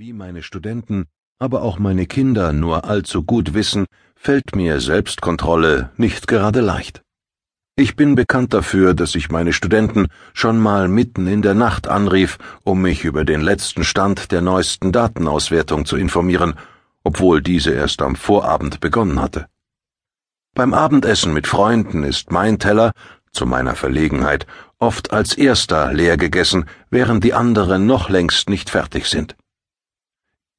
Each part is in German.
Wie meine Studenten, aber auch meine Kinder nur allzu gut wissen, fällt mir Selbstkontrolle nicht gerade leicht. Ich bin bekannt dafür, dass ich meine Studenten schon mal mitten in der Nacht anrief, um mich über den letzten Stand der neuesten Datenauswertung zu informieren, obwohl diese erst am Vorabend begonnen hatte. Beim Abendessen mit Freunden ist mein Teller, zu meiner Verlegenheit, oft als erster leer gegessen, während die anderen noch längst nicht fertig sind.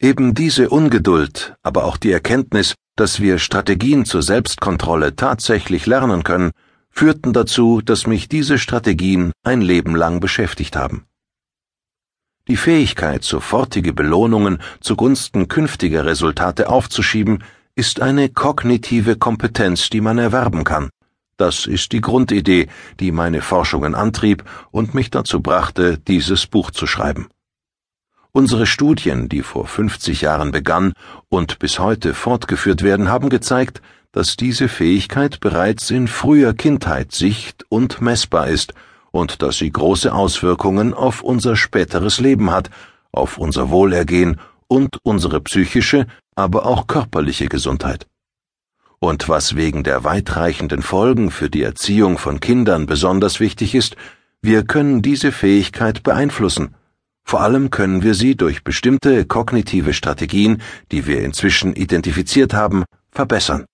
Eben diese Ungeduld, aber auch die Erkenntnis, dass wir Strategien zur Selbstkontrolle tatsächlich lernen können, führten dazu, dass mich diese Strategien ein Leben lang beschäftigt haben. Die Fähigkeit, sofortige Belohnungen zugunsten künftiger Resultate aufzuschieben, ist eine kognitive Kompetenz, die man erwerben kann. Das ist die Grundidee, die meine Forschungen antrieb und mich dazu brachte, dieses Buch zu schreiben. Unsere Studien, die vor 50 Jahren begann und bis heute fortgeführt werden, haben gezeigt, dass diese Fähigkeit bereits in früher Kindheit sicht- und messbar ist und dass sie große Auswirkungen auf unser späteres Leben hat, auf unser Wohlergehen und unsere psychische, aber auch körperliche Gesundheit. Und was wegen der weitreichenden Folgen für die Erziehung von Kindern besonders wichtig ist, wir können diese Fähigkeit beeinflussen, vor allem können wir sie durch bestimmte kognitive Strategien, die wir inzwischen identifiziert haben, verbessern.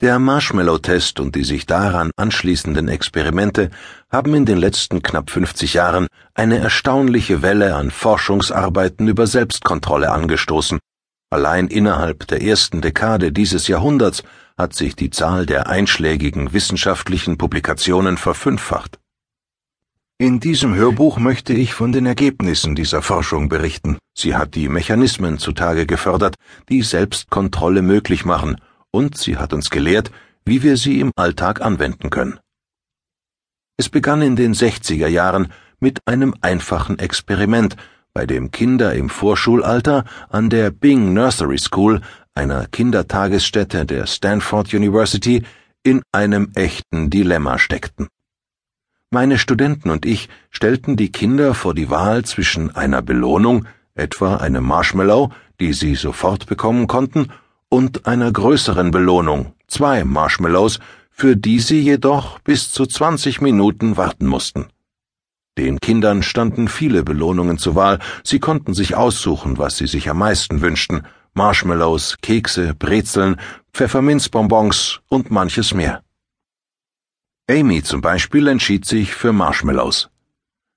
Der Marshmallow-Test und die sich daran anschließenden Experimente haben in den letzten knapp 50 Jahren eine erstaunliche Welle an Forschungsarbeiten über Selbstkontrolle angestoßen. Allein innerhalb der ersten Dekade dieses Jahrhunderts hat sich die Zahl der einschlägigen wissenschaftlichen Publikationen verfünffacht. In diesem Hörbuch möchte ich von den Ergebnissen dieser Forschung berichten. Sie hat die Mechanismen zutage gefördert, die Selbstkontrolle möglich machen, und sie hat uns gelehrt, wie wir sie im Alltag anwenden können. Es begann in den 60er Jahren mit einem einfachen Experiment, bei dem Kinder im Vorschulalter an der Bing Nursery School, einer Kindertagesstätte der Stanford University, in einem echten Dilemma steckten. Meine Studenten und ich stellten die Kinder vor die Wahl zwischen einer Belohnung, etwa einem Marshmallow, die sie sofort bekommen konnten, und einer größeren Belohnung, zwei Marshmallows, für die sie jedoch bis zu 20 Minuten warten mussten. Den Kindern standen viele Belohnungen zur Wahl, sie konnten sich aussuchen, was sie sich am meisten wünschten, Marshmallows, Kekse, Brezeln, Pfefferminzbonbons und manches mehr. Amy zum Beispiel entschied sich für Marshmallows.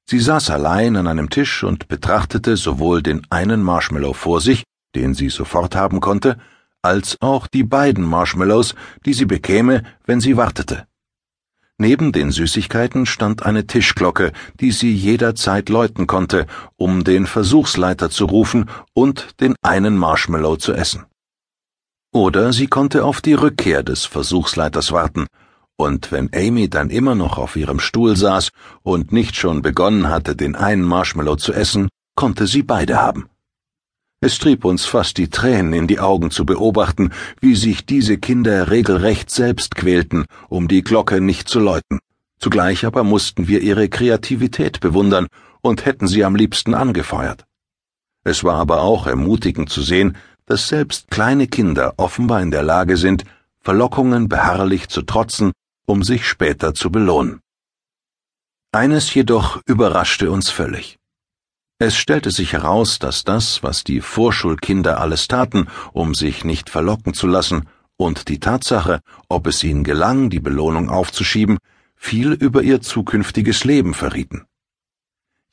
Sie saß allein an einem Tisch und betrachtete sowohl den einen Marshmallow vor sich, den sie sofort haben konnte, als auch die beiden Marshmallows, die sie bekäme, wenn sie wartete. Neben den Süßigkeiten stand eine Tischglocke, die sie jederzeit läuten konnte, um den Versuchsleiter zu rufen und den einen Marshmallow zu essen. Oder sie konnte auf die Rückkehr des Versuchsleiters warten, und wenn Amy dann immer noch auf ihrem Stuhl saß und nicht schon begonnen hatte, den einen Marshmallow zu essen, konnte sie beide haben. Es trieb uns fast die Tränen in die Augen zu beobachten, wie sich diese Kinder regelrecht selbst quälten, um die Glocke nicht zu läuten. Zugleich aber mussten wir ihre Kreativität bewundern und hätten sie am liebsten angefeuert. Es war aber auch ermutigend zu sehen, dass selbst kleine Kinder offenbar in der Lage sind, Verlockungen beharrlich zu trotzen um sich später zu belohnen. Eines jedoch überraschte uns völlig. Es stellte sich heraus, dass das, was die Vorschulkinder alles taten, um sich nicht verlocken zu lassen, und die Tatsache, ob es ihnen gelang, die Belohnung aufzuschieben, viel über ihr zukünftiges Leben verrieten.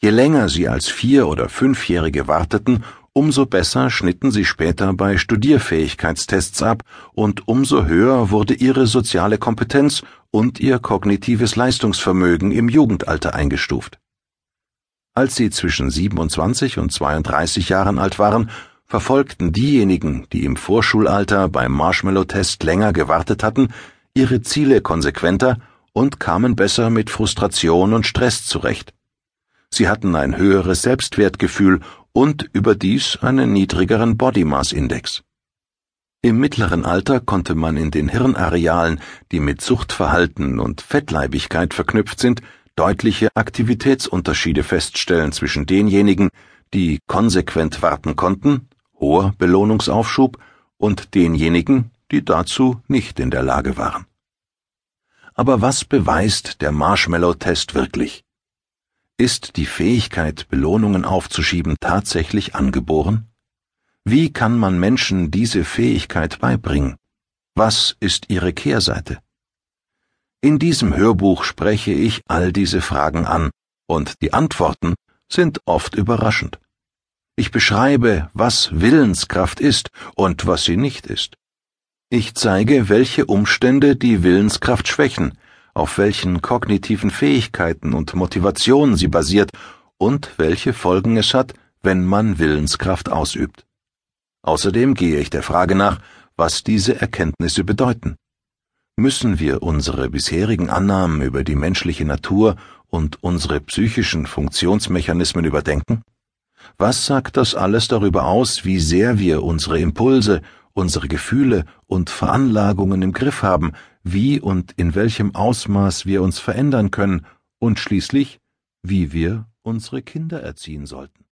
Je länger sie als Vier- oder Fünfjährige warteten, umso besser schnitten sie später bei Studierfähigkeitstests ab und umso höher wurde ihre soziale Kompetenz und ihr kognitives Leistungsvermögen im Jugendalter eingestuft. Als sie zwischen 27 und 32 Jahren alt waren, verfolgten diejenigen, die im Vorschulalter beim Marshmallow-Test länger gewartet hatten, ihre Ziele konsequenter und kamen besser mit Frustration und Stress zurecht. Sie hatten ein höheres Selbstwertgefühl und überdies einen niedrigeren Body Mass Index. Im mittleren Alter konnte man in den Hirnarealen, die mit Suchtverhalten und Fettleibigkeit verknüpft sind, deutliche Aktivitätsunterschiede feststellen zwischen denjenigen, die konsequent warten konnten, hoher Belohnungsaufschub, und denjenigen, die dazu nicht in der Lage waren. Aber was beweist der Marshmallow-Test wirklich? Ist die Fähigkeit, Belohnungen aufzuschieben, tatsächlich angeboren? Wie kann man Menschen diese Fähigkeit beibringen? Was ist ihre Kehrseite? In diesem Hörbuch spreche ich all diese Fragen an, und die Antworten sind oft überraschend. Ich beschreibe, was Willenskraft ist und was sie nicht ist. Ich zeige, welche Umstände die Willenskraft schwächen, auf welchen kognitiven Fähigkeiten und Motivationen sie basiert und welche Folgen es hat, wenn man Willenskraft ausübt. Außerdem gehe ich der Frage nach, was diese Erkenntnisse bedeuten. Müssen wir unsere bisherigen Annahmen über die menschliche Natur und unsere psychischen Funktionsmechanismen überdenken? Was sagt das alles darüber aus, wie sehr wir unsere Impulse, unsere Gefühle und Veranlagungen im Griff haben, wie und in welchem Ausmaß wir uns verändern können und schließlich, wie wir unsere Kinder erziehen sollten?